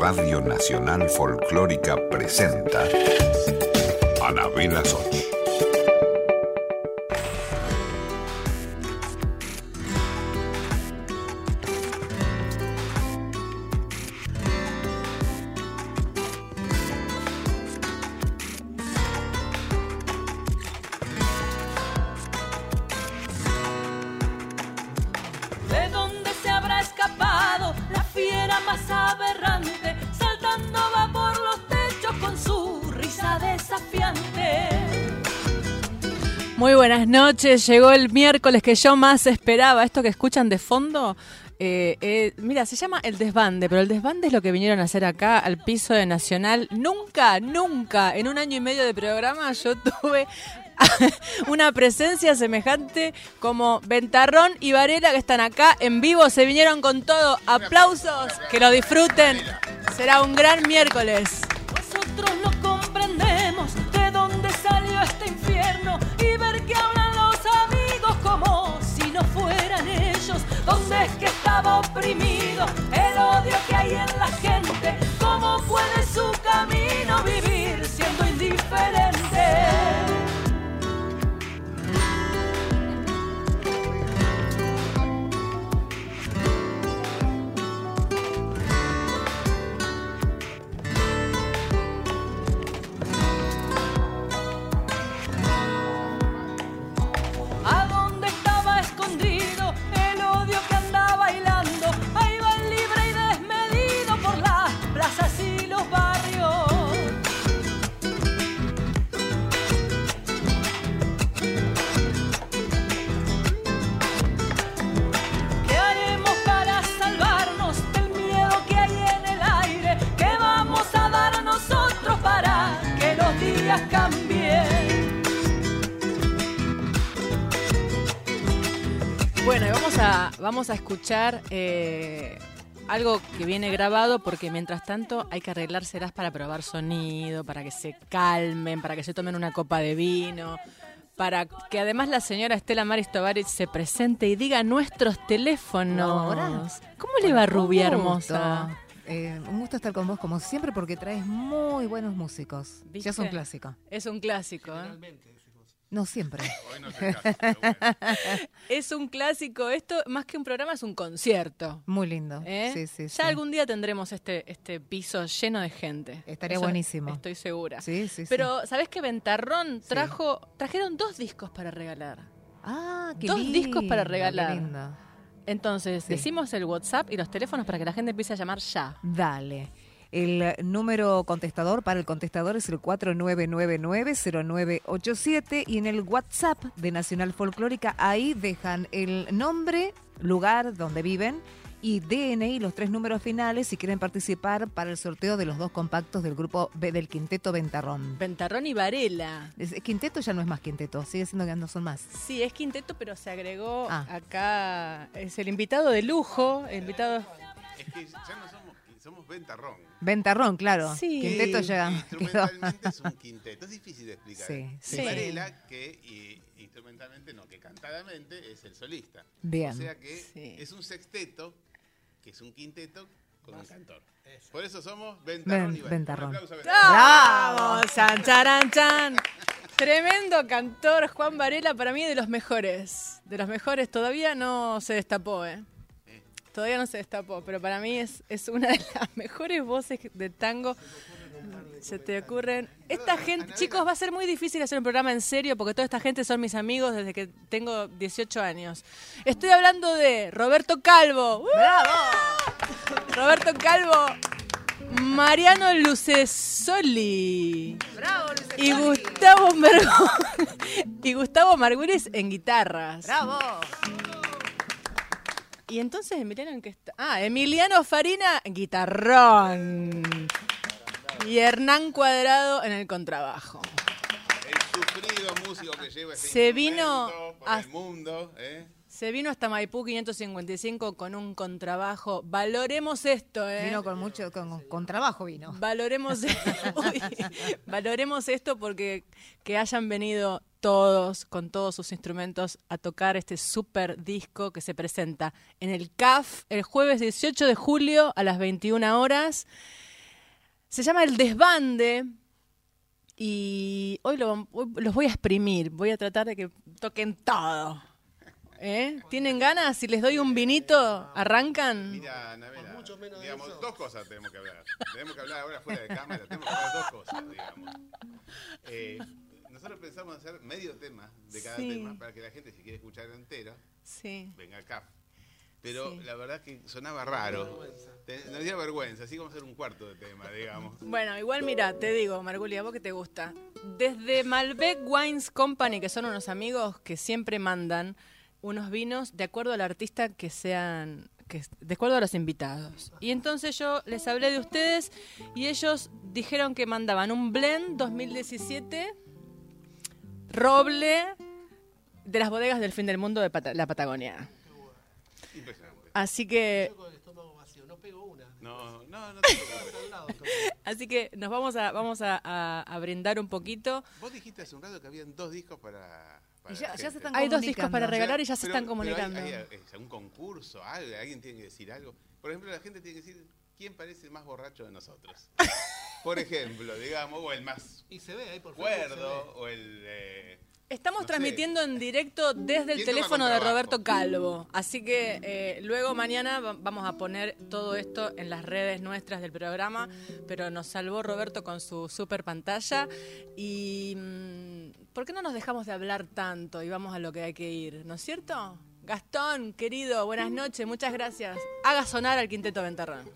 Radio Nacional Folclórica presenta Anabela Soch. Buenas noches, llegó el miércoles que yo más esperaba. Esto que escuchan de fondo, eh, eh, mira, se llama El Desbande, pero el desbande es lo que vinieron a hacer acá al piso de Nacional. Nunca, nunca, en un año y medio de programa yo tuve una presencia semejante como Ventarrón y Varela que están acá en vivo, se vinieron con todo. Aplausos, que lo disfruten. Será un gran miércoles. Nosotros ¿Dónde es que estaba oprimido el odio que hay en la gente? ¿Cómo puede su camino vivir siendo indiferente? Vamos a, escuchar eh, algo que viene grabado porque mientras tanto hay que arreglárselas para probar sonido, para que se calmen, para que se tomen una copa de vino, para que además la señora Estela Maris Tovarich se presente y diga nuestros teléfonos. ¿Cómo le va Rubia hermosa? Eh, un gusto estar con vos como siempre porque traes muy buenos músicos. ¿Viste? Ya es un clásico. Es un clásico, ¿eh? No siempre. Es un clásico. Esto, más que un programa, es un concierto. Muy lindo. ¿eh? Sí, sí, ya sí. algún día tendremos este, este piso lleno de gente. Estaría Eso buenísimo. Estoy segura. Sí, sí, sí. Pero, ¿sabés que Ventarrón trajo, trajeron dos discos para regalar? Ah, qué dos lindo, discos para qué regalar. lindo. Entonces, Sí. decimos el WhatsApp y los teléfonos para que la gente empiece a llamar ya. Dale. El número contestador para el contestador es el 4999-0987 y en el WhatsApp de Nacional Folclórica ahí dejan el nombre, lugar donde viven y DNI, los tres números finales si quieren participar para el sorteo de los dos compactos del grupo B del Quinteto Ventarrón. Ventarrón y Varela. Es- Quinteto ya no es más quinteto, sigue siendo que no son más. Sí, es quinteto, pero se agregó Ah. acá. Es el invitado de lujo. El invitado. Es que ya no somos, somos ventarrón. Ventarrón, claro. Sí. Quinteto ya quedó. Instrumentalmente es un quinteto. Es difícil de explicar. Sí, sí. Varela, que y- instrumentalmente, no, que cantadamente es el solista. Bien. O sea que Sí. es un sexteto, que es un quinteto con un cantor. Por eso somos ventarrón Ven- y. Ventarrón. Un aplauso a Ventarrón. ¡Bravo! Chan, charan, chan. Tremendo cantor, Juan Varela, para mí de los mejores. De los mejores, todavía no se destapó, ¿eh? Todavía no se destapó, pero para mí es, es una de las mejores voces de tango. Se te ocurren. Esta gente, chicos, va a ser muy difícil hacer un programa en serio porque toda esta gente son mis amigos desde que tengo 18 años. Estoy hablando de Roberto Calvo. ¡Uh! Roberto Calvo, Mariano Lucesoli. Y Gustavo Mergo- y Gustavo Margüires en guitarras. ¡Bravo! Y entonces Emiliano en qué está. Ah, Emiliano Farina guitarrón. Y Hernán Cuadrado en el contrabajo. El sufrido músico que lleva ese Se vino por a- el mundo. ¿eh? Se vino hasta Maipú 555 con un contrabajo. Valoremos esto, ¿eh? Vino con mucho, con, con trabajo vino. Valoremos, Uy, valoremos esto porque que hayan venido todos con todos sus instrumentos a tocar este super disco que se presenta en el CAF el jueves 18 de julio a las 21 horas. Se llama El Desbande. Y hoy, lo- hoy los voy a exprimir. Voy a tratar de que toquen todo. ¿Eh? ¿Tienen ganas? Si les doy un vinito, ¿arrancan? Mira, Anabela, digamos, dos cosas tenemos que hablar. Tenemos que hablar ahora fuera de cámara, tenemos que hablar dos cosas, digamos. Eh, nosotros pensamos hacer medio tema de cada Sí. tema para que la gente, si quiere escuchar entero, Sí. venga acá. Pero Sí. la verdad que sonaba raro. Nos dio vergüenza, así vamos a hacer un cuarto de tema, digamos. Bueno, igual mira, te digo, Margulia, vos que te gusta. Desde Malbec Wines Company, que son unos amigos que siempre mandan unos vinos de acuerdo al artista que sean, que, de acuerdo a los invitados. Y entonces yo les hablé de ustedes y ellos dijeron que mandaban un blend 2017 roble de las bodegas del fin del mundo de la Patagonia. Así que Con el estómago vacío, no te. Así que nos vamos a, vamos a, a- a brindar un poquito. Vos dijiste hace un rato que habían dos discos para. Y ya- ya se están Hay dos discos comunicando. para regalar y ya se Pero- están pero hay- comunicando. Hay, eh, un concurso, algo, alguien tiene que decir algo. Por ejemplo, la gente tiene que decir quién parece el más borracho de nosotros. Por ejemplo, digamos, o el más Y se ve ahí por cuerdo, o el. eh, Estamos No sé. transmitiendo en directo desde el ¿Quién teléfono de? Roberto Calvo. Así que eh, luego mañana va- vamos a poner todo esto en las redes nuestras del programa. Pero nos salvó Roberto con su super pantalla. Y mm, ¿por qué no nos dejamos de hablar tanto y vamos a lo que hay que ir? ¿No es cierto? Gastón, querido, buenas noches, muchas gracias. Haga sonar al quinteto Ventarrón.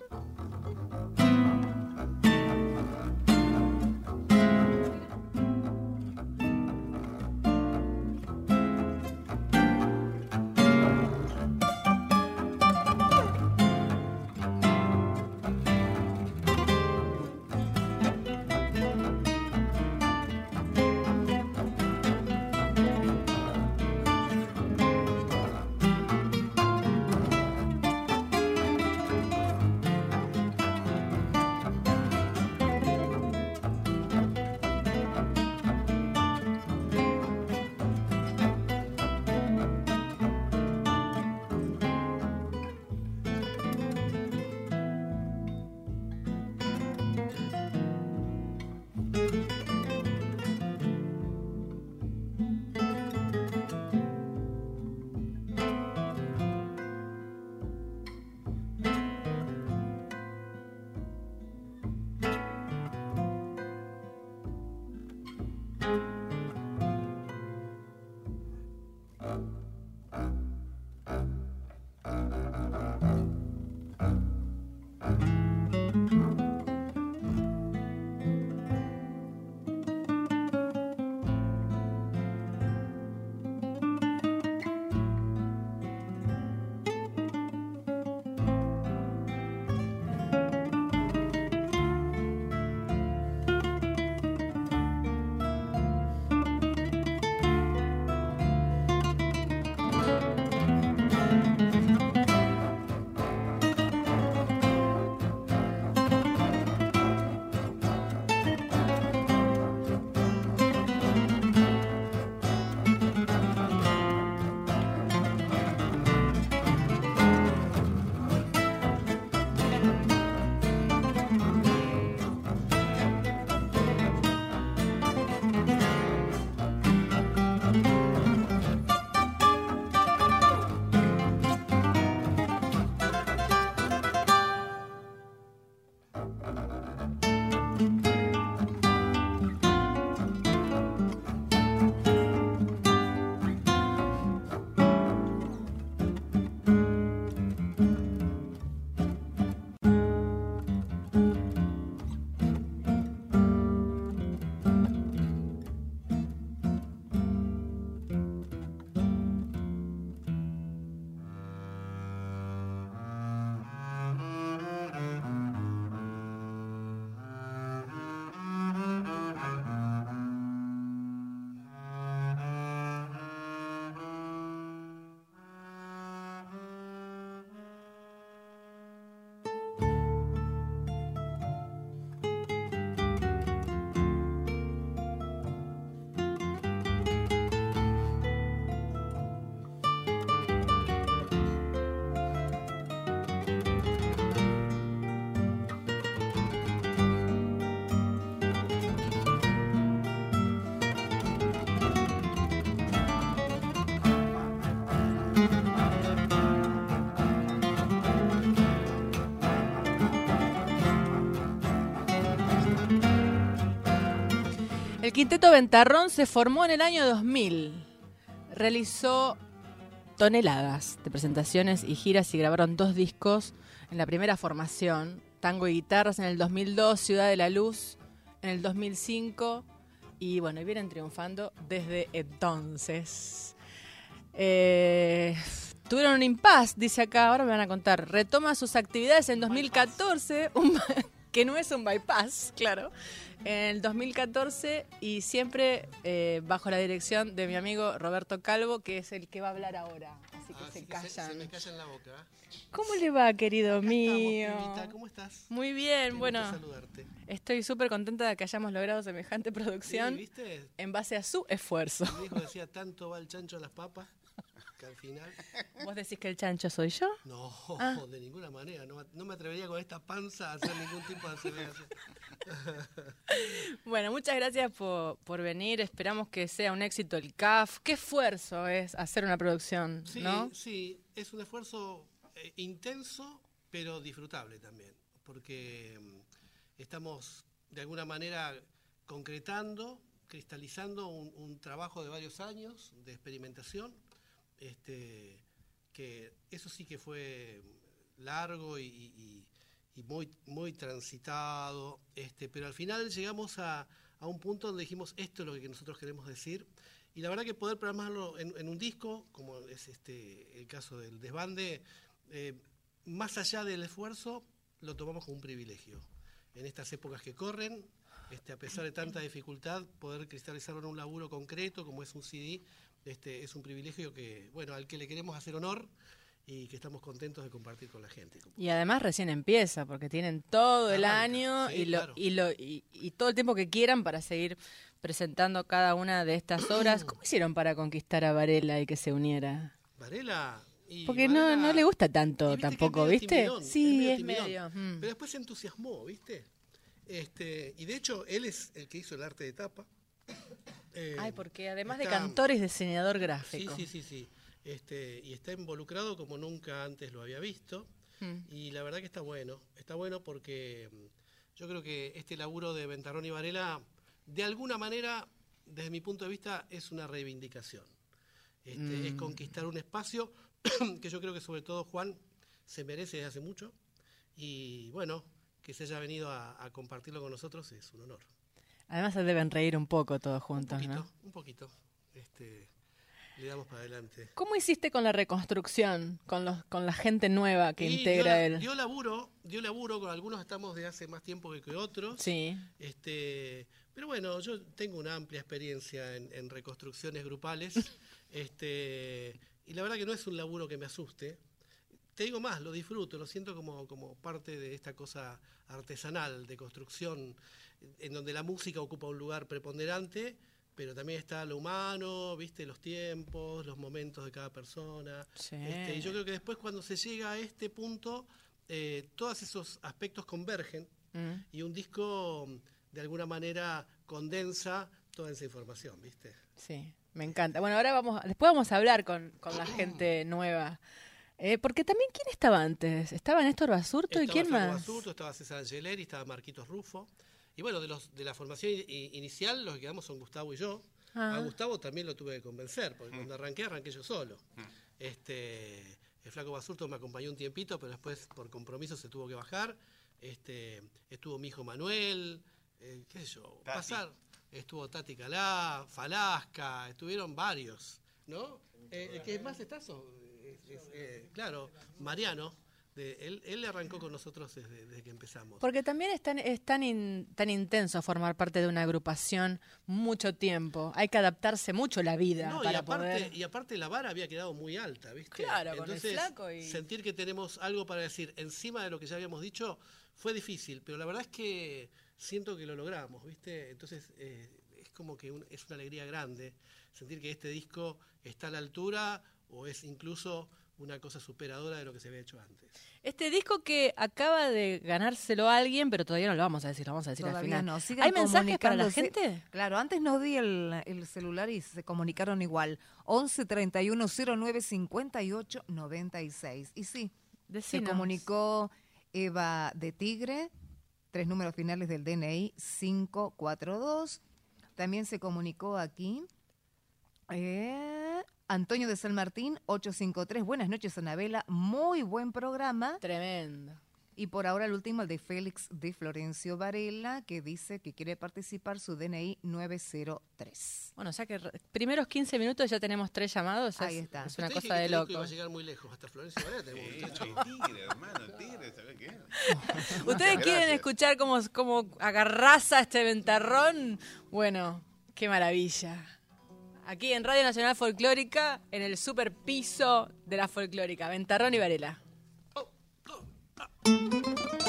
Quinteto Ventarrón se formó en el año 2000. Realizó toneladas de presentaciones y giras y grabaron dos discos en la primera formación, Tango y Guitarras en el 2002, Ciudad de la Luz en el 2005 y bueno, y vienen triunfando desde entonces. Eh, tuvieron un impasse, dice acá, ahora me van a contar. Retoma sus actividades en 2014, un- que no es un bypass, claro. En el 2014 y siempre eh, bajo la dirección de mi amigo Roberto Calvo, que es el que va a hablar ahora. Así que Así se que se, callan. se me calla en la boca. ¿Cómo le va, querido Acá mío? estamos, Pibita, ¿Cómo estás? Muy bien, gusto bueno, saludarte. estoy súper contenta de que hayamos logrado semejante Sí, producción ¿viste? en base a su esfuerzo. Mi hijo decía, tanto va el chancho a las papas, que al final... ¿Vos decís que el chancho soy yo? No, Ah. de ninguna manera. No, no me atrevería con esta panza a hacer ningún tipo de aceleración. Bueno, muchas gracias por, por venir. Esperamos que sea un éxito el CAF. Qué esfuerzo es hacer una producción, Sí, ¿no? sí, es un esfuerzo eh, intenso, pero disfrutable también, porque mm, estamos de alguna manera concretando, cristalizando un, un trabajo de varios años de experimentación, este, que eso sí que fue largo y, muy, muy transitado, este, pero al final llegamos a, a un punto donde dijimos esto es lo que nosotros queremos decir y la verdad que poder en, en un disco, como es este el caso del desbande, eh, más allá del esfuerzo, lo tomamos como un privilegio. En estas épocas que corren, este, a pesar de tanta dificultad, poder cristalizarlo en un laburo concreto, como es un CD, este, es un privilegio que, bueno, al que le queremos hacer honor y que estamos contentos de compartir con la gente. Y además recién empieza, porque tienen todo el Arranca, año sí, y, lo, claro. y, lo, y, y todo el tiempo que quieran para seguir presentando cada una de estas obras. ¿Cómo hicieron para conquistar a Varela y que se uniera? Varela. y Porque no, Varela- no le gusta tanto viste tampoco, ¿viste? timidón, sí, medio es medio. mm. Pero después se entusiasmó, ¿viste? Este, y de hecho, él es el que hizo el arte de tapa. Eh, Ay, porque además de cantor es diseñador Sí, gráfico. sí, sí, sí. Este, y está involucrado como nunca antes lo había visto. Mm. Y la verdad que está bueno. Está bueno porque mm, yo creo que este laburo de Ventarrón y Varela, de alguna manera, desde mi punto de vista, es una reivindicación. Este, Es Mm. conquistar un espacio que yo creo que sobre todo Juan se merece desde hace mucho. Y bueno, que se haya venido a, a compartirlo con nosotros es un honor. Además se deben reír un poco todos Un juntos, poquito, ¿no? un poquito. Este, le damos para adelante. ¿Cómo hiciste con la reconstrucción, con los, con la gente nueva que Y integra la- el? dio laburo, dio laburo, con algunos estamos de hace más tiempo que, que otros. Sí. Este, pero bueno, yo tengo una amplia experiencia en, en reconstrucciones grupales. este, y la verdad que no es un laburo que me asuste. Te digo más, lo disfruto, lo siento como, como parte de esta cosa artesanal de construcción, en donde la música ocupa un lugar preponderante, pero también está lo humano, viste, los tiempos, los momentos de cada persona. Sí. Este, y yo creo que después cuando se llega a este punto, eh, todos esos aspectos convergen Mm. y un disco de alguna manera condensa toda esa información, ¿viste? Sí, me encanta. Bueno, ahora vamos, después vamos a hablar con, con la gente nueva. Eh, porque también, ¿quién estaba antes? ¿Estaba Néstor Basurto y quién Flaco más? Basurto, estaba César Angeleri, estaba Marquitos Rufo. Y bueno, de los de la formación inicial, los que quedamos son Gustavo y yo. Ah. A Gustavo también lo tuve que convencer, porque cuando arranqué, arranqué yo solo. Este, el flaco Basurto me acompañó un tiempito, pero después por compromiso se tuvo que bajar. Este, estuvo mi hijo Manuel, eh, qué sé yo, Tati. pasar. Estuvo Tati Calá, Falasca, estuvieron varios, ¿no? Eh, el que más está, so- es- eh, claro, Mariano. de- él, él arrancó con nosotros desde, desde que empezamos. Porque también es tan, es tan, in- tan intenso formar parte de una agrupación mucho tiempo. Hay que adaptarse mucho a la vida No, y para aparte, poder... y aparte la vara había quedado muy alta, ¿viste? Claro, con el Entonces, flaco y- sentir que tenemos algo para decir encima de lo que ya habíamos dicho fue difícil, pero la verdad es que siento que lo logramos, ¿viste? Entonces eh, es como que un- es una alegría grande sentir que este disco está a la altura o es incluso una cosa superadora de lo que se había hecho antes. Este disco que acaba de ganárselo a alguien, pero todavía no lo vamos a decir, lo vamos a decir al final. no. Sigan ¿Hay mensajes para la gente? Claro, antes no di el, el celular y se comunicaron igual. 11 31 09 58 96. Y sí, se comunicó Eva de Tigre, tres números finales del DNI 542. También se comunicó aquí. eh, Antonio de San Martín, 853. Buenas noches, Anabela. Muy buen programa. Tremendo. Y por ahora el último, el de Félix de Florencio Varela, que dice que quiere participar su DNI 903. Bueno, o sea que primeros 15 minutos ya tenemos tres llamados. Ahí es, está. Es una cosa que de loco. iba a llegar muy lejos, hasta Florencia Varela tenemos Sí, que sí, tigre, hermano, tigre, ¿sabes qué? ¿Ustedes quieren Gracias. escuchar cómo, cómo agarraza este ventarrón? Bueno, qué maravilla. Aquí en Radio Nacional Folclórica, en el super piso de la folclórica, Ventarrón y Varela. Qué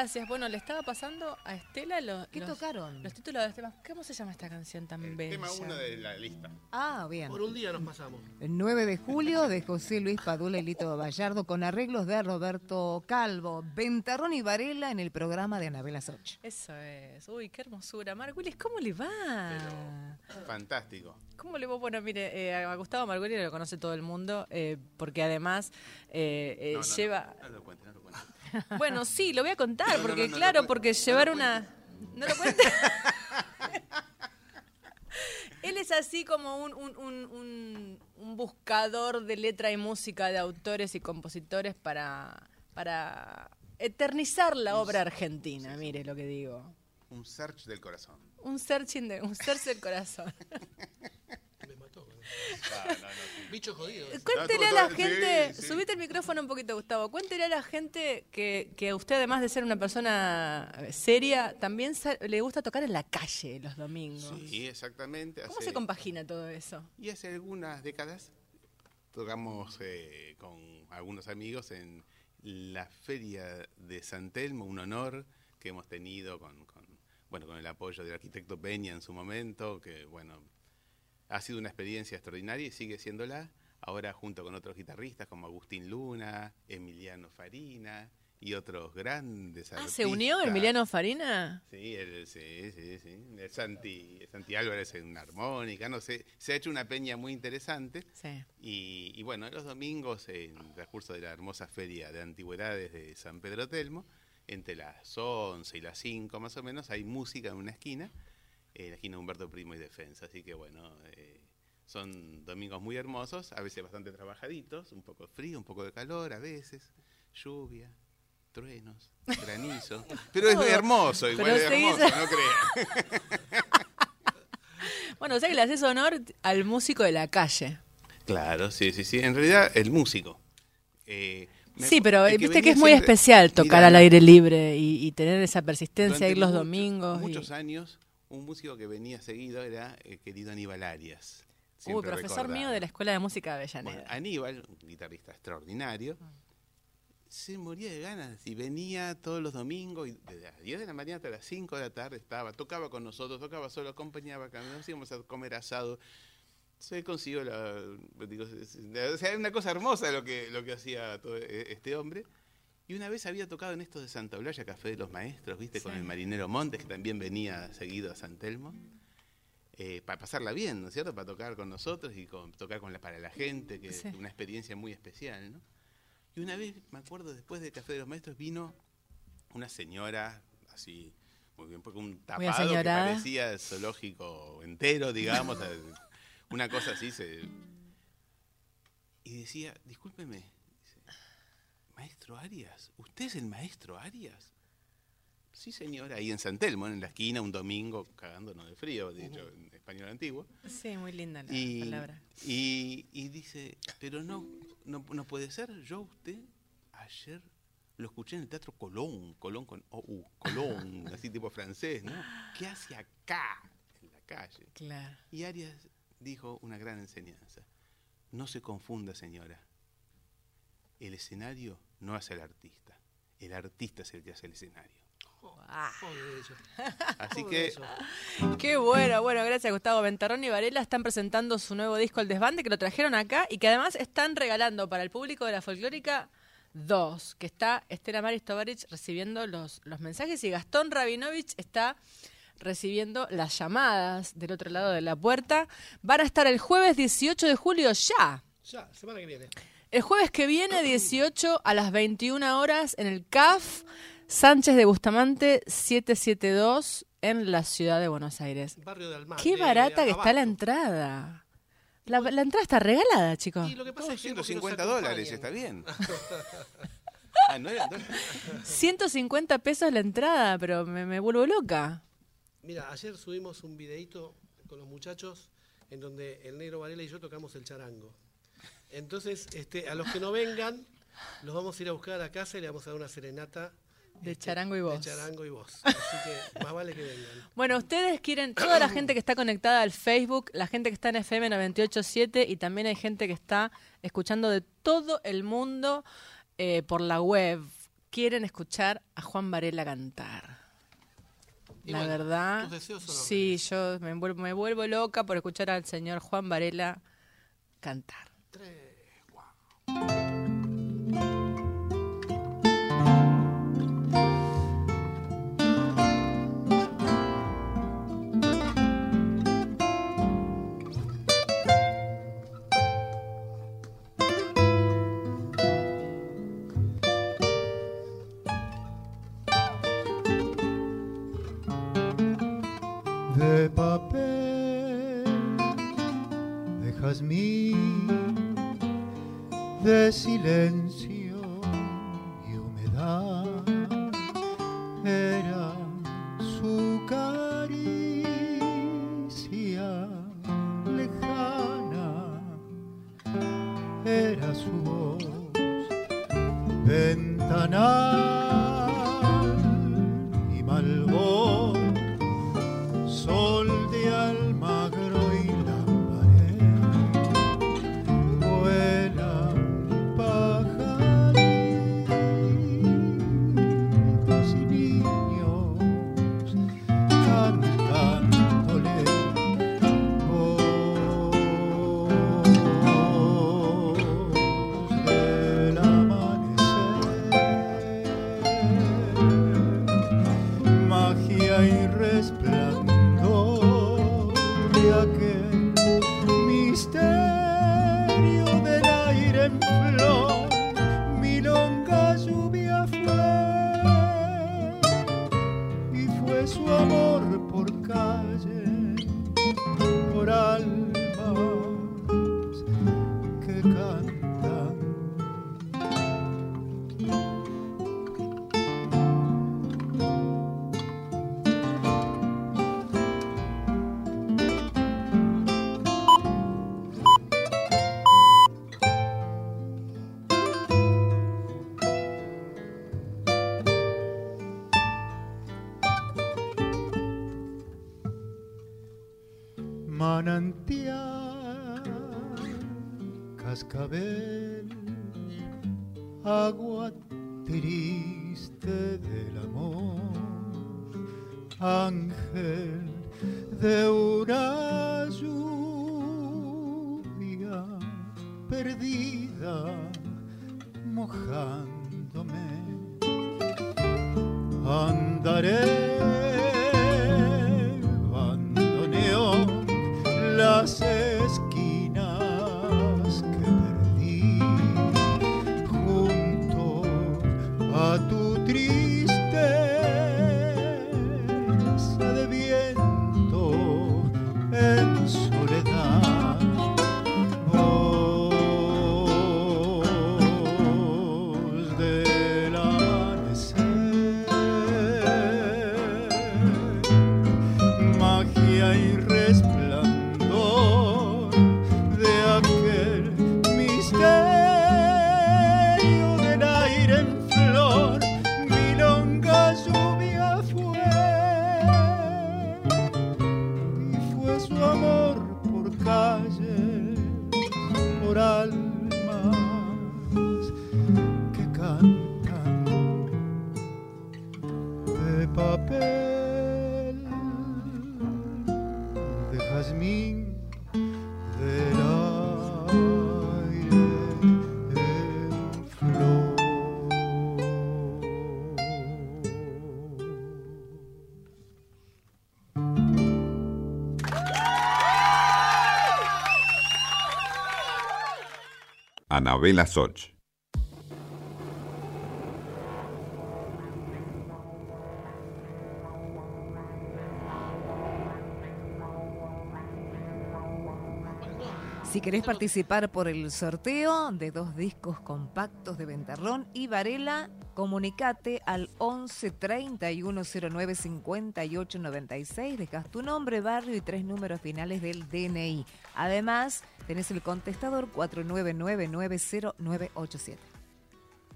gracias. Bueno, le estaba pasando a Estela los, ¿Qué los- tocaron? los títulos de este tema. ¿Cómo se llama esta canción tan El bella? tema uno de la lista. Ah, bien. Por un día nos pasamos. El 9 de julio de José Luis Padula y Lito Gallardo con arreglos de Roberto Calvo, Ventarrón y Varela en el programa de Anabela Soch. Eso es. Uy, qué hermosura. Margulis, ¿cómo le va? Fantástico. ¿Cómo le va? Bueno, mire, eh, a Gustavo Margulis lo conoce todo el mundo, eh, porque además eh, eh, No, no, no, lleva... No, lo. Bueno, sí, lo voy a contar, No, porque no, no claro, porque llevar una... ¿No lo cuenta? Él es así como un, un- un- un- un buscador de letra y música de autores y compositores para, para eternizar la obra argentina, mire lo que digo. Un search del corazón. Un searching de, un search del corazón. Me mató. Bicho jodido. Cuéntele No, a la sí, gente, sí. subite el micrófono un poquito, Gustavo. Cuéntele a la gente que, que a usted, además de ser una persona seria, también le gusta tocar en la calle los domingos. Sí, exactamente. ¿Cómo hace- se compagina todo eso? Y hace algunas décadas tocamos eh, con algunos amigos en la Feria de San Telmo, un honor que hemos tenido con, con, bueno, con el apoyo del arquitecto Peña en su momento, que bueno, ha sido una experiencia extraordinaria y sigue siéndola. Ahora junto con otros guitarristas como Agustín Luna, Emiliano Farina y otros grandes Ah, artistas. ¿se unió Emiliano Farina? Sí, el, sí, sí, sí. El Santi, Santi Álvarez en una armónica, no sé. Se ha hecho una peña muy interesante. Sí. Y, y bueno, los domingos, en el transcurso de la hermosa feria de antigüedades de San Pedro Telmo, entre las 11 y las 5 más o menos, hay música en una esquina, en la esquina Humberto Primo y Defensa. Así que bueno, eh, son domingos muy hermosos, a veces bastante trabajaditos, un poco de frío, un poco de calor, a veces, lluvia, truenos, granizo. Pero es hermoso, igual es hermoso, no crean. Bueno, o sea que le haces honor al músico de la calle. Claro, sí, sí, sí. En realidad, el músico. Eh, Sí, pero viste que es muy especial tocar al aire libre y, y tener esa persistencia, ir los mucho- domingos. y- Muchos años, un músico que venía seguido era el querido Aníbal Arias. Uy, siempre profesor recordado. mío de la Escuela de Música de Bueno, Avellaneda. Aníbal, un guitarrista extraordinario, se moría de ganas y venía todos los domingos y desde las 10 de la mañana hasta las 5 de la tarde estaba, tocaba con nosotros, tocaba solo, acompañaba, nos íbamos a comer asado. Se consiguió la. Digo, o sea, una cosa hermosa lo que, lo que hacía todo e- este hombre. Y una vez había tocado en estos de Santa Eulalia, Café de los Maestros, ¿viste? Con el marinero Montes, que también venía seguido a San Telmo. eh, para pasarla bien, ¿no es cierto? Para tocar con nosotros y con, tocar con la, para la gente, que Sí. es una experiencia muy especial, ¿no? Y una vez, me acuerdo, después del Café de los Maestros, vino una señora, así, muy bien, porque un tapado que parecía el zoológico entero, digamos, eh, una cosa así, se... y decía, discúlpeme, maestro Arias, ¿usted es el maestro Arias? Sí, señora, ahí en San Telmo, en la esquina, un domingo, cagándonos de frío, dicho en español antiguo. Sí, muy linda la Y, palabra. y, y dice, pero no, no, no puede ser, yo a usted ayer lo escuché en el Teatro Colón, Colón con OU, Colón, así tipo francés, ¿no? ¿Qué hace acá, en la calle? Claro. Y Arias dijo una gran enseñanza, no se confunda señora, el escenario no hace al artista, el artista es el que hace el escenario. Ah. Así que... qué bueno, bueno, gracias Gustavo Ventarrón y Varela están presentando su nuevo disco El Desbande que lo trajeron acá y que además están regalando para el público de la folclórica dos, que está Estela Maris Tovarich recibiendo los, los mensajes y Gastón Rabinovich está recibiendo las llamadas del otro lado de la puerta. Van a estar el jueves 18 de julio ya. Ya, semana que viene. El jueves que viene, 18 a las 21 horas, en el CAF Sánchez de Bustamante 772 en la ciudad de Buenos Aires. Barrio de Almagro. Qué de barata que está la entrada. La, la entrada está regalada, chicos. Y lo que pasa es que tengo que nos 150 dólares, está bien. Ah, ¿no eran dólares? 150 pesos la entrada, pero me, me vuelvo loca. Mira, ayer subimos un videito con los muchachos en donde el negro Varela y yo tocamos el charango. Entonces, este, a los que no vengan, los vamos a ir a buscar a casa y le vamos a dar una serenata. De este, charango y voz. De charango y voz. Así que más vale que vengan. Bueno, ustedes quieren, toda la gente que está conectada al Facebook, la gente que está en FM 987 y también hay gente que está escuchando de todo el mundo eh, por la web, quieren escuchar a Juan Varela cantar. Y La bueno, verdad, tus deseos son sí, yo me vuelvo, me vuelvo loca por escuchar al señor Juan Varela cantar. De era su voz. Ventana Anabela Soch. Si querés participar por el sorteo de dos discos compactos de Ventarrón y Varela, comunicate al 11 31 09 58 96. Dejas tu nombre, barrio y tres números finales del DNI. Además, tenés el contestador 49990987.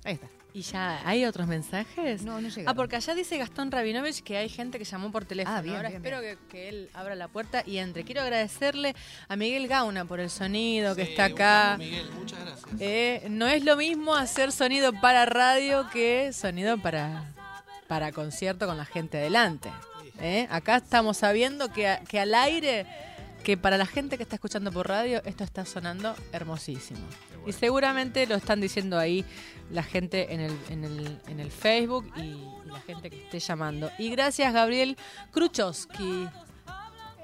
Ahí está. ¿Y ya hay otros mensajes? No, no llegaron. Ah, porque allá dice Gastón Rabinovich que hay gente que llamó por teléfono. Ah, bien, Ahora bien, espero Que, que él abra la puerta y entre. Quiero agradecerle a Miguel Gauna por el sonido que Sí, está acá. Miguel, muchas gracias. Eh, no es lo mismo hacer sonido para radio que sonido para, para concierto con la gente adelante. ¿eh? Acá estamos sabiendo que, que al aire, que para la gente que está escuchando por radio, esto está sonando hermosísimo. Y seguramente lo están diciendo ahí la gente en el, en el, en el Facebook y, la gente que esté llamando. Y gracias Gabriel Kruchowski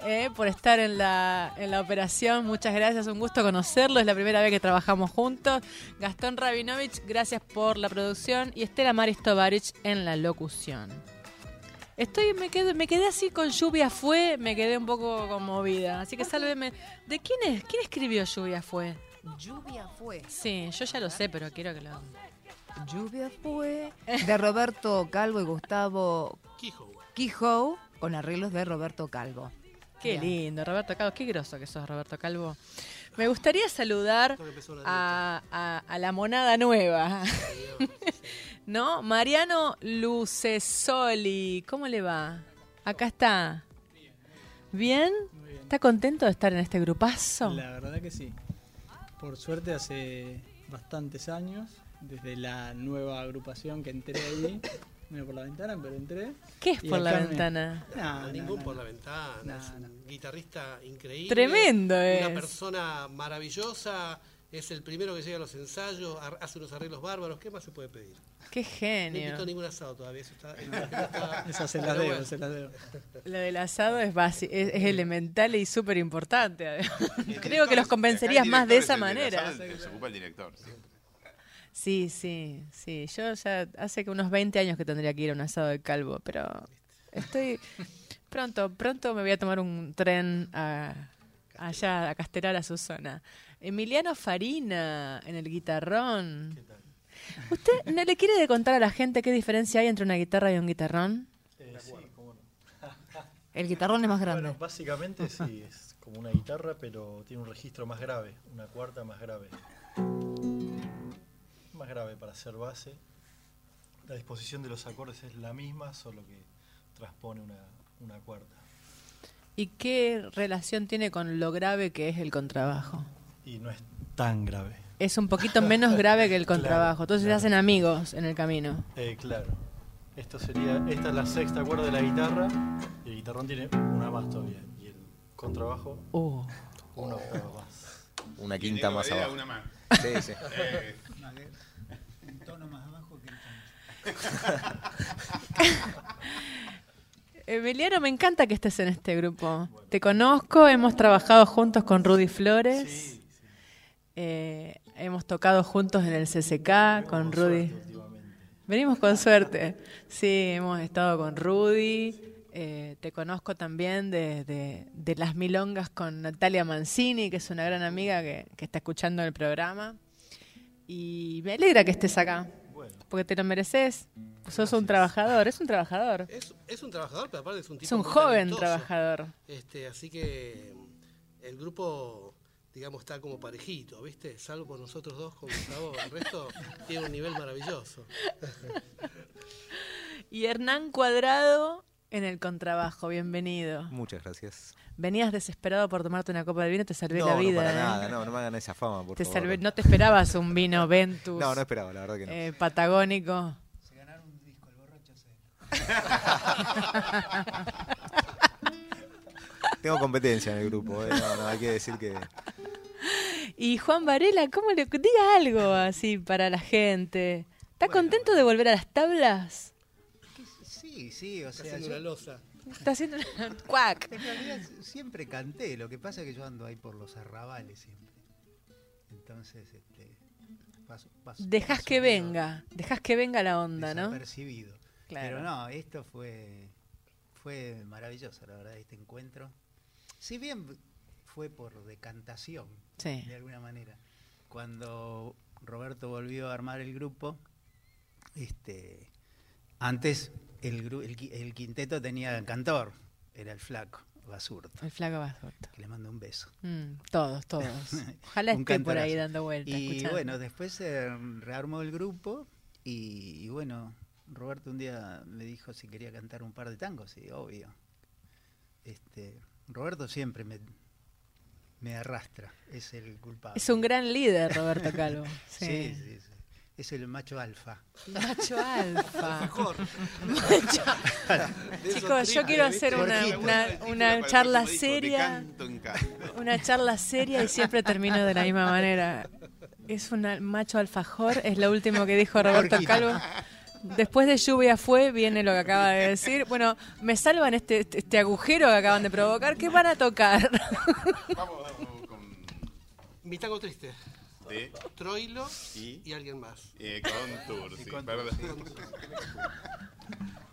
eh, por estar en la, en la operación. Muchas gracias, un gusto conocerlo. Es la primera vez que trabajamos juntos. Gastón Rabinovich, gracias por la producción. Y Estela Maris Tovarich en la locución. Estoy, me quedé, me quedé así con lluvia fue, me quedé un poco conmovida. Así que sálveme. ¿De quién es? ¿Quién escribió lluvia fue? Lluvia fue. Sí, yo ya lo sé, pero quiero que lo. Lluvia fue. De Roberto Calvo y Gustavo Quijo. Con arreglos de Roberto Calvo. Qué Bien. lindo, Roberto Calvo. Qué groso que sos, Roberto Calvo. Me gustaría saludar a- a la monada nueva. ¿No? Mariano Lucesoli, ¿cómo le va? Acá está. ¿Bien? ¿Está contento de estar en este grupazo? La verdad que sí. Por suerte hace bastantes años, desde la nueva agrupación que entré ahí, medio por la ventana, pero entré. ¿Qué es por la me- ventana? No, no, Ningún no, por la ventana. No, es un guitarrista increíble. Tremendo Una es. persona maravillosa. Es el primero que llega a los ensayos, hace unos arreglos bárbaros. ¿Qué más se puede pedir? Qué No genio. invitó ningún asado todavía. Eso está, está- Esas se las debo, bueno. se debo. Lo del asado es, basi- es, es elemental y súper importante. además. Creo que los convencerías más de esa manera. Se ocupa el director. sí. Sí, sí, sí. Yo ya hace que unos 20 años que tendría que ir a un asado de calvo, pero estoy pronto, pronto me voy a tomar un tren a, allá a Castelar a su zona. Emiliano Farina en el guitarrón. ¿Usted no le quiere contar a la gente qué diferencia hay entre una guitarra y un guitarrón? Eh, sí, cómo no. El guitarrón es más grande. Bueno, básicamente sí, es como una guitarra, pero tiene un registro más grave, una cuarta más grave. Más grave para hacer base. La disposición de los acordes es la misma, solo que transpone una, una cuarta. ¿Y qué relación tiene con lo grave que es el contrabajo? Y no es tan grave. Es un poquito menos grave que el Claro, contrabajo. Entonces se hacen amigos en el camino. Eh, claro. Esto sería, esta es la sexta cuerda de la guitarra, y el guitarrón tiene una más todavía, y el contrabajo Uh. una octava más. Una quinta más abajo. una más. Sí, sí. Eh, Un tono más abajo que el Emiliano, me encanta que estés en este grupo. Te conozco, hemos trabajado juntos con Rudy Flores. Sí. Eh, hemos tocado juntos en el CCK con Rudy. Suerte. Venimos con suerte. Sí, hemos estado con Rudy. Eh, te conozco también de, de- de las milongas con Natalia Mancini, que es una gran amiga que, que está escuchando el programa. Y me alegra que estés acá, porque te lo mereces. Sos un trabajador, es un trabajador. Es, es un trabajador, pero aparte es un tipo Es un joven talentoso. trabajador. Este, así que mm, el grupo, digamos, está como parejito, ¿viste? Salvo nosotros dos con Gustavo, el resto tiene un nivel maravilloso. Y Hernán Cuadrado en el contrabajo, bienvenido. Muchas gracias. Venías desesperado por tomarte una copa de vino, te salvé no, la no vida. para ¿eh? nada, no, no me hagan esa fama, por te favor. salvé- no te esperabas un vino Ventus No, no esperaba, la verdad que no. eh, patagónico. Se ganaron un disco, el borracho se. Tengo competencia en el grupo, ¿eh? no, no, hay que decir que... Y Juan Varela, ¿cómo le diga algo así para la gente? ¿Está Bueno, contento de volver a las tablas? Sí, sí, o Está sea, haciendo yo una losa. Está haciendo cuac. en realidad siempre canté, lo que pasa es que yo ando ahí por los arrabales siempre. Entonces, este, paso, paso- Dejas paso que venga, dejas que venga la onda, ¿no? desapercibido. Claro. Pero no, esto fue, fue maravilloso, la verdad, este encuentro. Si bien fue por decantación, Sí. de alguna manera. Cuando Roberto volvió a armar el grupo, este, antes el, quinteto tenía cantor, era el flaco, Basurto, El flaco Basurto. que le mando un beso. Mm, todos, todos. Ojalá esté por ahí dando vueltas. Y escuchando. bueno, después se rearmó el grupo y, y bueno, Roberto un día me dijo si quería cantar un par de tangos, y obvio. Este, Roberto siempre me, me arrastra, es el culpable. Es un gran líder, Roberto Calvo. Sí. Sí, sí, sí. Es el macho alfa. Macho alfa. Mejor. Chicos, yo quiero hacer una, una, una charla seria. Una charla seria y siempre termino de la misma manera. Es un macho alfajor, es lo último que dijo Roberto. Calvo. Después de lluvia fue, viene lo que acaba de decir. Bueno, me salvan este, este agujero que acaban de provocar. ¿Qué van a tocar? Vamos, vamos con... Mi tango triste. de- Troilo y, y alguien más. eh, con Tour, sí, con perdón.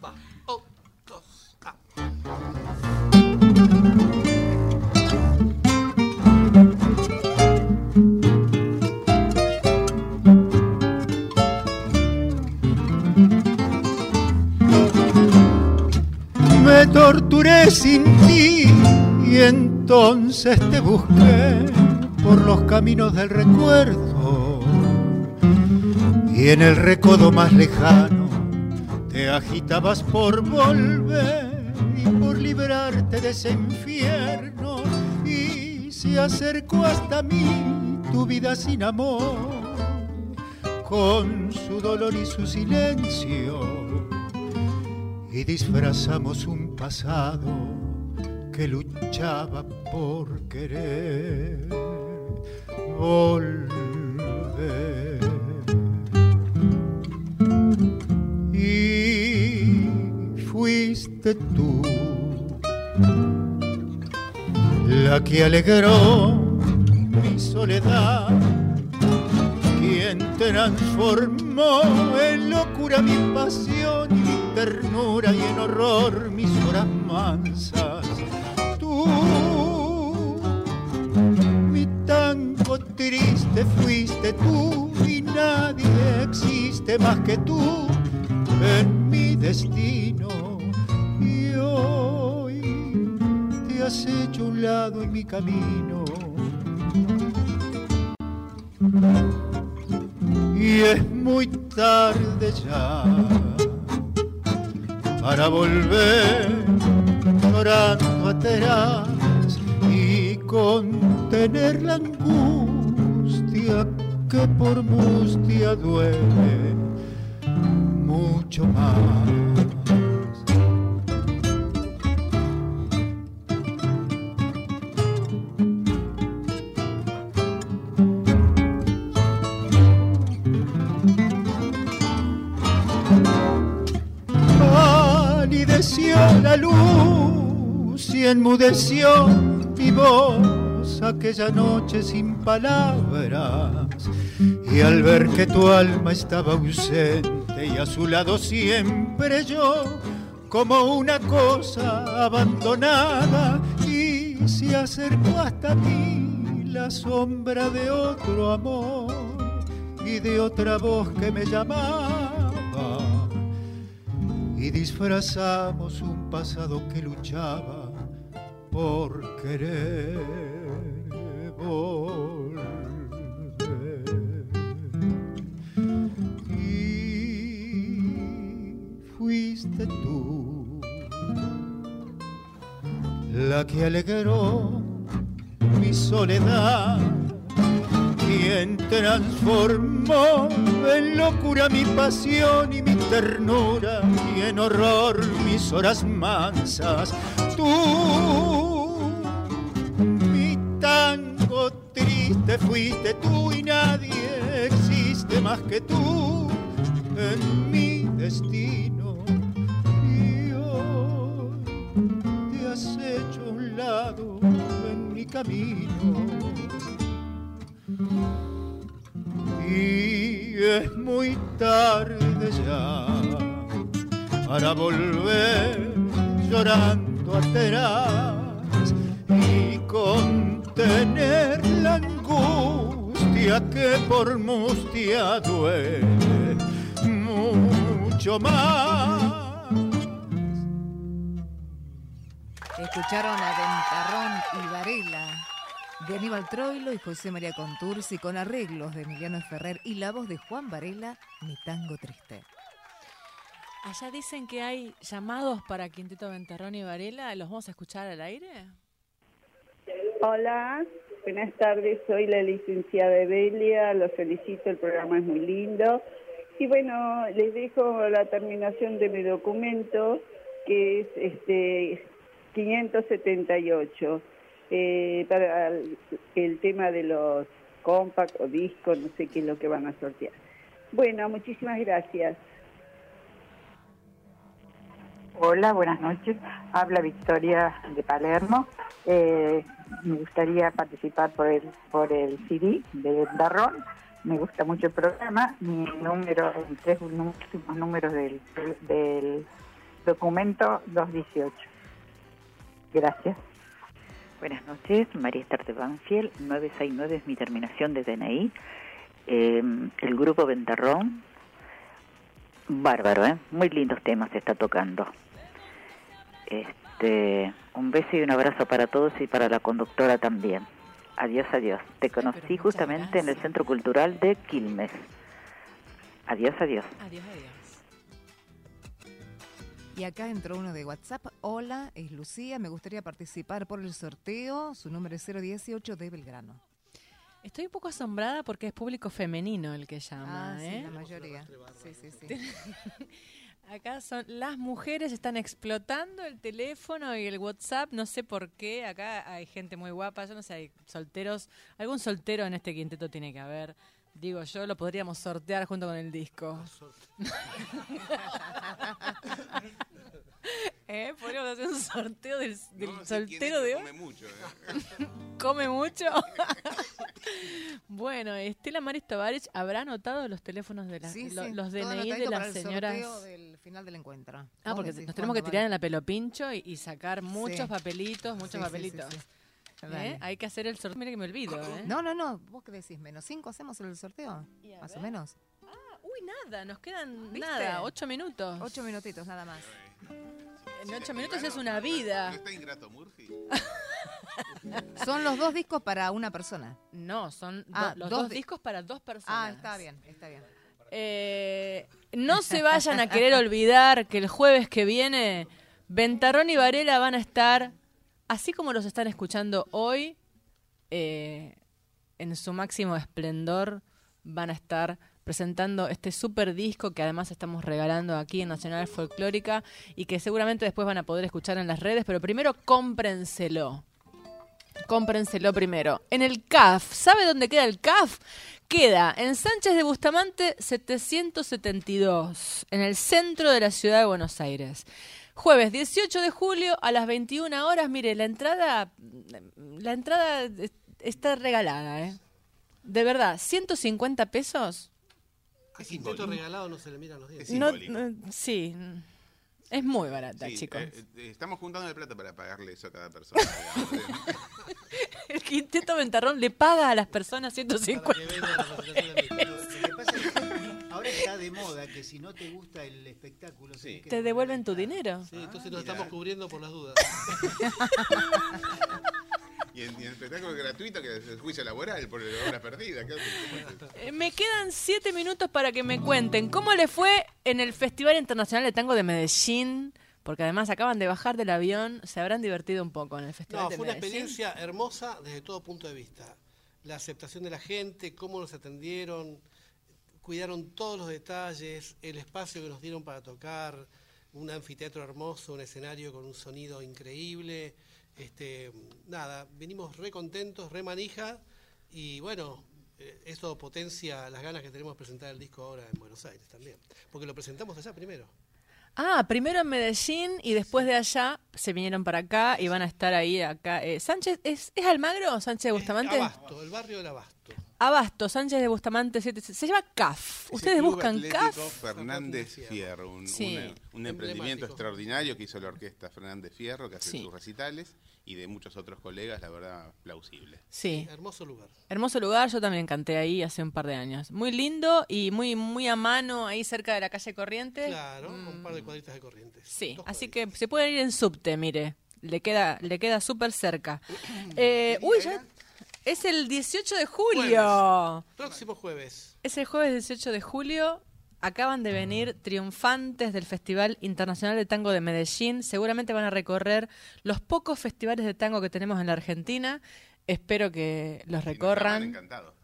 Va. Un, dos, ah. Me torturé sin ti y entonces te busqué por los caminos del recuerdo. y en el recodo más lejano te agitabas por volver y por librarte de ese infierno y se acercó hasta mí tu vida sin amor con su dolor y su silencio y disfrazamos un pasado que luchaba por querer volver. Y fuiste tú la que alegró mi soledad, quien transformó en locura mi pasión ternura y en horror mis horas mansas. Tú, mi tango triste fuiste tú y nadie existe más que tú en mi destino. Y hoy te has hecho un lado en mi camino. Y es muy tarde ya para volver llorando atrás y contener la angustia que por mustia duele mucho más. Luz y enmudeció mi voz aquella noche sin palabras. Y al ver que tu alma estaba ausente y a su lado siempre yo, como una cosa abandonada, y se acercó hasta mí la sombra de otro amor y de otra voz que me llamaba y disfrazamos un pasado que luchaba por querer volver. Y fuiste tú la que alegró mi soledad quien transformó en locura mi pasión y mi ternura y en horror mis horas mansas. Tú, mi tango triste fuiste tú y nadie existe más que tú en mi destino. Y hoy te has hecho un lado en mi camino y es muy tarde ya para volver llorando atrás y contener la angustia que por mustia duele mucho más. Escucharon a Ventarrón y Varela de Aníbal Troilo y José María Contursi con arreglos de Emiliano Ferrer y la voz de Juan Varela, Mi Tango Triste. Allá dicen que hay llamados para Quinteto Ventarrón y Varela. ¿Los vamos a escuchar al aire? Hola, buenas tardes. Soy la licenciada Evelia. Los felicito, el programa es muy lindo. Y bueno, les dejo la terminación de mi documento, que es este 578 eh, para el, tema de los compact o discos, no sé qué es lo que van a sortear. Bueno, muchísimas gracias. Hola, buenas noches. Habla Victoria de Palermo. Eh, me gustaría participar por el por el CD de Darrón. Me gusta mucho el programa. Mi número, el tres últimos números del, del documento 218. Gracias. Buenas noches, María Esther de Banfield, 969 es mi terminación de DNI. Eh, el grupo Ventarrón, bárbaro, ¿eh? Muy lindos temas se está tocando. Este, un beso y un abrazo para todos y para la conductora también. Adiós, adiós. Te conocí justamente en el Centro Cultural de Quilmes. Adiós, adiós. Adiós, adiós. Y acá entró uno de WhatsApp. Hola, es Lucía. Me gustaría participar por el sorteo. Su número es 018 de Belgrano. Estoy un poco asombrada porque es público femenino el que llama. Ah, sí, ¿eh? la mayoría. Sí, sí, sí. Acá son las mujeres están explotando el teléfono y el WhatsApp, no sé por qué. Acá hay gente muy guapa, yo no sé, hay solteros, algún soltero en este quinteto tiene que haber. Digo, yo lo podríamos sortear junto con el disco. ¿Eh? Podríamos hacer un sorteo del, del No soltero de hoy. come mucho, ¿eh? ¿Come mucho? bueno, Estela Maris Tabarich habrá anotado los teléfonos de las Sí, lo- sí, los DNI de las el señoras. sorteo del final del encuentro. Ah, porque nos tenemos que ¿Cuándo tirar en la pelo pincho y, y sacar muchos Sí. papelitos, muchos Sí, sí, sí, papelitos. ¿Eh? Hay que hacer el sorteo. Mira que me olvido, ¿eh? No, no, no. ¿Vos qué decís? ¿Menos cinco hacemos el sorteo? Más o menos. Uy, nada, nos quedan ¿Viste? nada, ocho minutos. Ocho minutitos nada más. En ocho minutos es una vida. ¿No está Ingrato Murphy? Son los dos discos para una persona. No, son do- Ah, los dos dos di- discos para dos Ah, personas. está bien, está bien. Eh, no se vayan a querer olvidar que el jueves que viene Ventarrón y Varela van a estar, así como los están escuchando hoy, eh, en su máximo esplendor, van a estar presentando este super disco que además estamos regalando aquí en Nacional Folclórica y que seguramente después van a poder escuchar en las redes, pero primero cómprenselo. Cómprenselo primero. En el CAF, ¿sabe dónde queda el CAF? Queda en Sánchez de Bustamante 772, en el centro de la ciudad de Buenos Aires. Jueves 18 de julio a las 21 horas, mire, la entrada la entrada es- está regalada, ¿eh? De verdad, 150 pesos. A quinteto regalado no se le miran los dientes. No, no, sí, es muy barata, Sí, chicos. eh, eh, estamos juntando el plata para pagarle eso a cada persona. digamos. El quinteto Ventarrón le paga a las personas 150. Está de moda que si no te gusta el espectáculo, ¿Te devuelven tu dinero? Sí, entonces nos estamos cubriendo por las dudas. y, en, el espectáculo gratuito que es el juicio laboral por la hora perdida. Eh, Me quedan siete minutos para que me cuenten cómo le fue en el Festival Internacional de Tango de Medellín, porque además acaban de bajar del avión, se habrán divertido un poco en el Festival No, de fue una experiencia hermosa desde todo punto de vista. La aceptación de la gente, cómo nos atendieron, cuidaron todos los detalles, el espacio que nos dieron para tocar, un anfiteatro hermoso, un escenario con un sonido increíble. Este, nada, venimos re contentos, re manija y bueno, eh, eso potencia las ganas que tenemos de presentar el disco ahora en Buenos Aires también, porque lo presentamos allá primero. Ah, primero en Medellín y después de allá se vinieron para acá y van a estar ahí acá. Eh, Sánchez, ¿es, ¿es Almagro o Sánchez de Bustamante? Abasto, el barrio del Abasto. Abasto, Sánchez de Bustamante, se llama CAF. Es Ustedes buscan Atlético CAF. Fernández Fierro, un, Sí. una- un emprendimiento extraordinario que hizo la orquesta Fernández Fierro, que hace Sí. sus recitales, y de muchos otros colegas, la verdad, plausible. Sí. Hermoso lugar. Hermoso lugar, yo también canté ahí hace un par de años. Muy lindo y muy muy a mano ahí cerca de la calle Corrientes. Claro, un par de cuadritas de corrientes. Sí, así que se pueden ir en subte, mire. Le queda le queda súper cerca. Eh, uy, ya es el 18 de julio. Próximo jueves. Es el jueves 18 de julio. Acaban de venir triunfantes del Festival Internacional de Tango de Medellín. Seguramente van a recorrer los pocos festivales de tango que tenemos en la Argentina. Espero que los recorran. Encantado.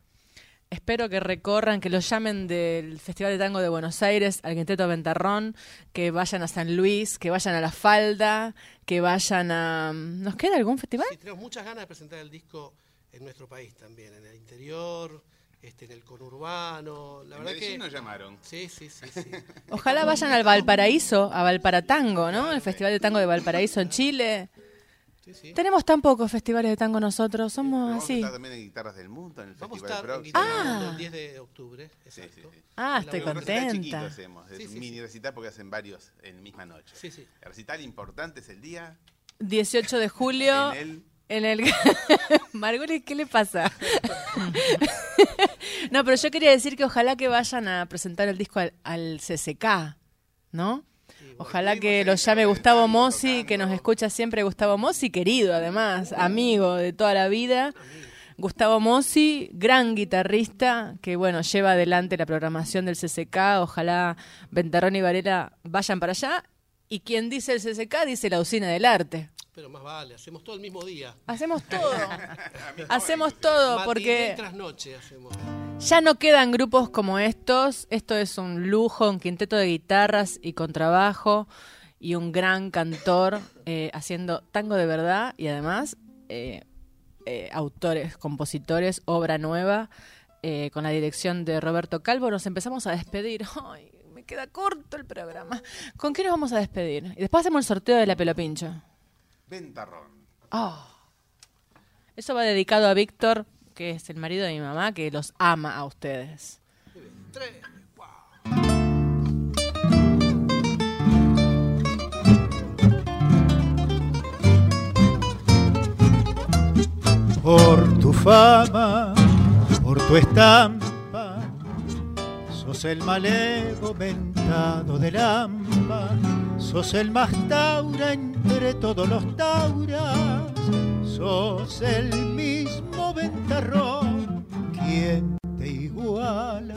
Espero que recorran, que los llamen del Festival de Tango de Buenos Aires al Quinteto Ventarrón, que vayan a San Luis, que vayan a La Falda, que vayan a... ¿Nos queda algún festival? Sí, tenemos muchas ganas de presentar el disco en nuestro país también, en el interior, este, en el conurbano. La En verdad Medellín que nos llamaron. Sí, sí, sí, sí. Ojalá vayan al Valparaíso, a Valparatango, ¿no? El Festival de Tango de Valparaíso en Chile. Tenemos tan pocos festivales de tango nosotros, somos Vamos a así. estar también en Guitarras del Mundo, en el Vamos Festival estar en Ah. el 10 de octubre, exacto. Ah, En la estoy recital contenta. hacemos, es Sí, un sí, mini recital porque hacen varios en misma noche. Sí, sí. El recital importante es el día 18 de julio. En el- En el... Margulis, ¿qué le pasa? no, pero yo quería decir que ojalá que vayan a presentar el disco al, al CCK, ¿no? Ojalá que lo llame Gustavo Mossi, que nos escucha siempre Gustavo Mossi, querido además, amigo de toda la vida. Gustavo Mossi, gran guitarrista, que bueno, lleva adelante la programación del CCK. Ojalá Ventarrón y Varela vayan para allá. Y quien dice el CCK dice la usina del arte. Pero más vale, hacemos todo el mismo día. Hacemos todo. hacemos todo porque tras noche hacemos. ya no quedan grupos como estos. Esto es un lujo, un quinteto de guitarras y contrabajo y un gran cantor eh, haciendo tango de verdad y además eh, eh, autores, compositores, obra nueva. eh, con la dirección de Roberto Calvo nos empezamos a despedir. Ay, me queda corto el programa. ¿Con qué nos vamos a despedir? Y después hacemos el sorteo de la pelopincho. Ventarrón. Ah. Eso va dedicado a Víctor, que es el marido de mi mamá, que los ama a ustedes. por tu fama, por tu estampa, sos el malevo mentado del AMPA, sos el más taura entre todos los tauras, sos el mismo ventarrón, quien te iguala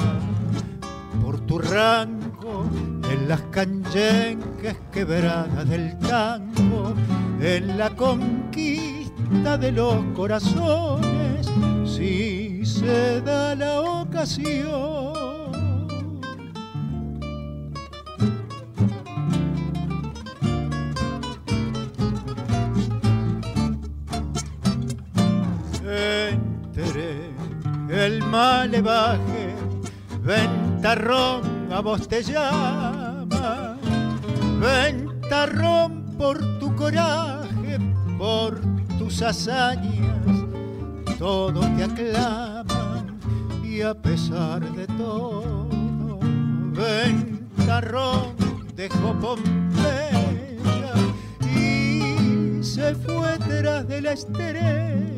por tu rango en las canyenques quebradas del tango, en la conquista de los corazones, si se da la ocasión. El malevaje, ventarrón a vos te llama, ventarrón por tu coraje, por tus hazañas, todos te aclaman y a pesar de todo, ventarrón dejó Pompeya y se fue tras de la estrella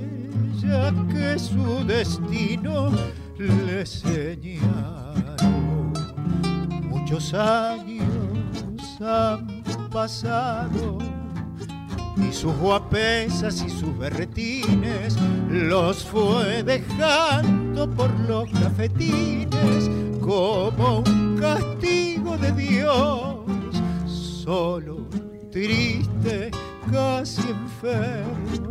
que su destino le señaló. Muchos años han pasado y sus guapesas y sus berretines los fue dejando por los cafetines como un castigo de Dios. Solo, triste, casi enfermo,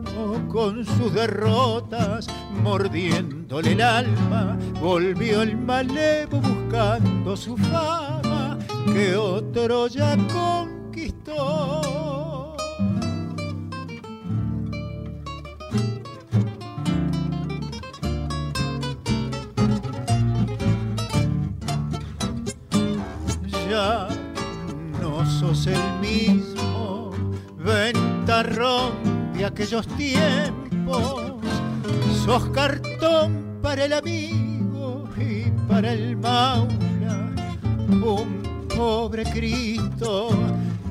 con sus derrotas mordiéndole el alma, volvió el malevo buscando su fama que otro ya conquistó. Ya no sos el mismo ventarrón de aquellos tiempos, sos cartón para el amigo y para el maula, un pobre Cristo,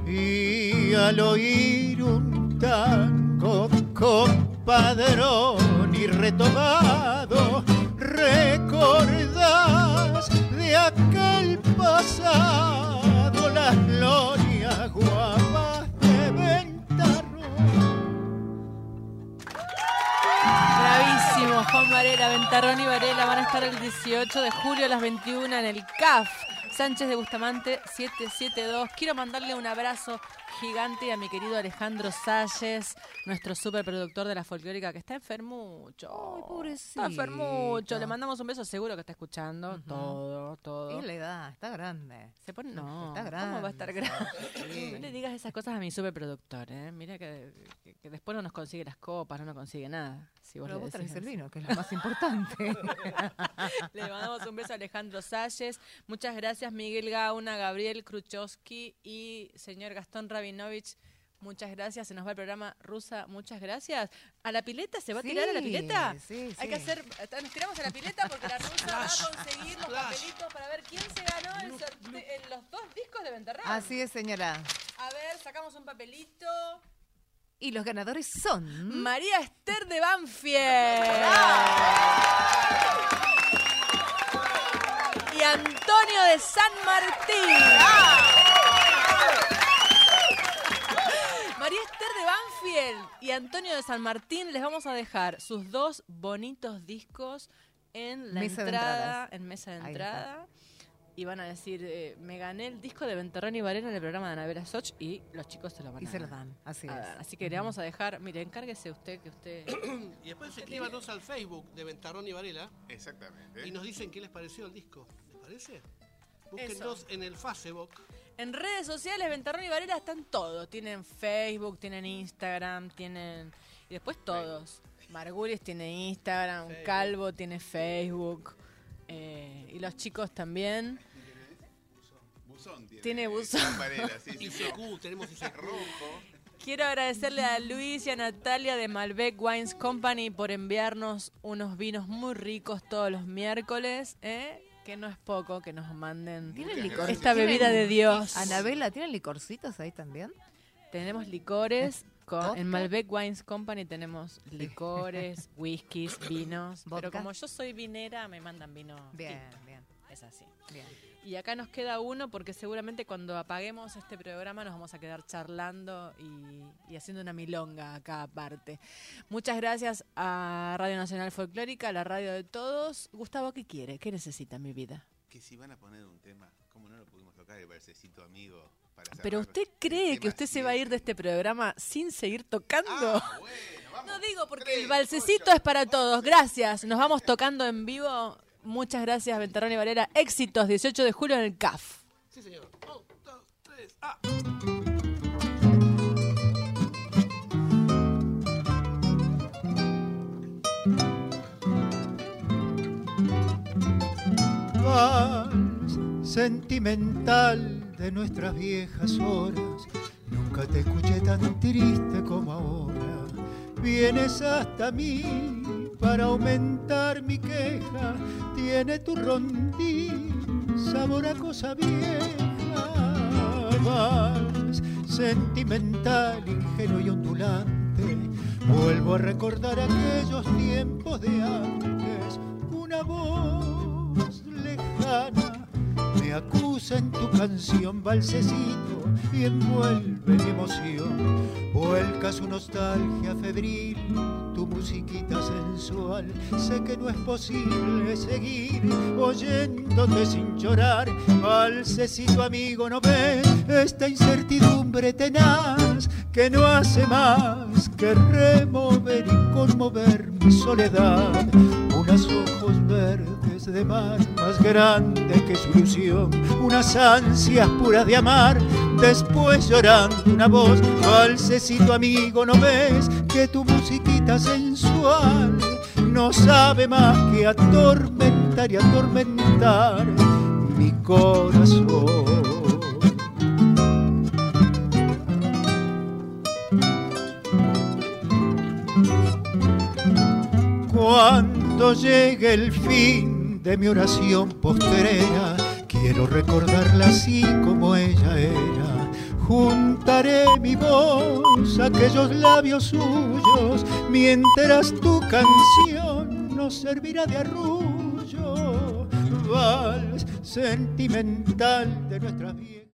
y al oír un tango compadrón y retomado, recordás de aquel pasado Juan Varela, Ventarrón y Varela van a estar el 18 de julio a las 21 en el CAF. Sánchez de Bustamante 772. Quiero mandarle un abrazo gigante a mi querido Alejandro Salles, nuestro superproductor de la folclórica, que está enfermucho. Ay, pobrecito. Está enfermucho. Le mandamos un beso, seguro que está escuchando todo, todo. Es la edad, está grande. Se pone, no, Está ¿cómo va a estar grande, grande? sí. No le digas esas cosas a mi superproductor, ¿eh? Mira que, que- que después no nos consigue las copas, no nos consigue nada. Si vos Pero le vos traes el vino, que es lo más importante. Le mandamos un beso a Alejandro Salles. Muchas gracias, Miguel Gauna, Gabriel Kruchowski y señor Gastón Rabinovich. Muchas gracias. Se nos va el programa Rusa. Muchas gracias. ¿A la pileta? ¿Se va a tirar a la pileta? sí, Hay que sí. hacer. Nos tiramos a la pileta porque la rusa va a conseguir los papelitos para ver quién se ganó el sorte- en los dos discos de Ventarrón. Así es, señora. A ver, sacamos un papelito. Y los ganadores son. María Esther de Banfield. Y Antonio de San Martín. María Esther de Banfield y Antonio de San Martín les vamos a dejar sus dos bonitos discos en la Mesa entrada, en mesa de entrada. Y van a decir, eh, me gané el disco de Venterrón y Varela en el programa de Anabela Soch y los chicos se lo van Y a se lo dar. dan, así A es. dar. Así que le vamos a dejar, mire, encárguese usted que usted... Y después escríbanos al Facebook de Ventarrón y Varela. Exactamente. Y nos dicen qué les pareció el disco. ¿Les parece? Búsquennos en el Facebook. En redes sociales, Ventarrón y Varela están todos. Tienen Facebook, tienen Instagram, tienen... Y después todos. Margulis tiene Instagram, Calvo tiene Facebook. eh, y los chicos también. Buzón tiene. Tiene buzón. Juan Varela, sí, sí, ICQ, tenemos ICQ. Rojo. Quiero agradecerle a Luis y a Natalia de Malbec Wines Company por enviarnos unos vinos muy ricos todos los miércoles, ¿eh? Que no es poco que nos manden esta bebida de Dios. Anabela, ¿tienen licorcitos ahí también? Tenemos licores, con- en Malbec Wines Company tenemos licores, whiskies, vinos, pero como yo soy vinera me mandan vino. Bien, tinto. bien, Es así. bien. Y acá nos queda uno porque seguramente cuando apaguemos este programa nos vamos a quedar charlando y, y haciendo una milonga acá aparte. Muchas gracias a Radio Nacional Folclórica, la radio de todos. Gustavo, ¿qué quiere? ¿Qué necesita mi vida? Que si van a poner un tema, ¿cómo no lo pudimos tocar? El versecito amigo. Para Pero usted cree que usted se va a ir de este programa sin seguir tocando. Ah, bueno, vamos. No digo porque Tres, el balsecito ocho, es para todos. Gracias. Nos vamos tocando en vivo. Muchas gracias, Ventarrón y Varela. Éxitos 18 de julio en el CAF. Sí, señor. Un, dos, tres, ah. Vals sentimental de nuestras viejas horas. Nunca te escuché tan triste como ahora. Vienes hasta mí para aumentar mi queja. Tiene tu rondín sabor a cosa vieja. Vals sentimental, ingenuo y ondulante. Vuelvo a recordar aquellos tiempos de antes. Una voz lejana acusa en tu canción balsecito y envuelve mi emoción. Vuelca su nostalgia febril, tu musiquita sensual. Sé que no es posible seguir oyéndote sin llorar. Balsecito amigo, no ves esta incertidumbre tenaz que no hace más que remover y conmover mi soledad. De mar más grande que su ilusión, unas ansias puras de amar, después llorando una voz, balsecito amigo, ¿no ves que tu musiquita sensual no sabe más que atormentar y atormentar mi corazón? Cuando llegue el fin de mi oración postrera, quiero recordarla así como ella era. Juntaré mi voz aquellos labios suyos, mientras tu canción nos servirá de arrullo. Vals sentimental de nuestras vidas.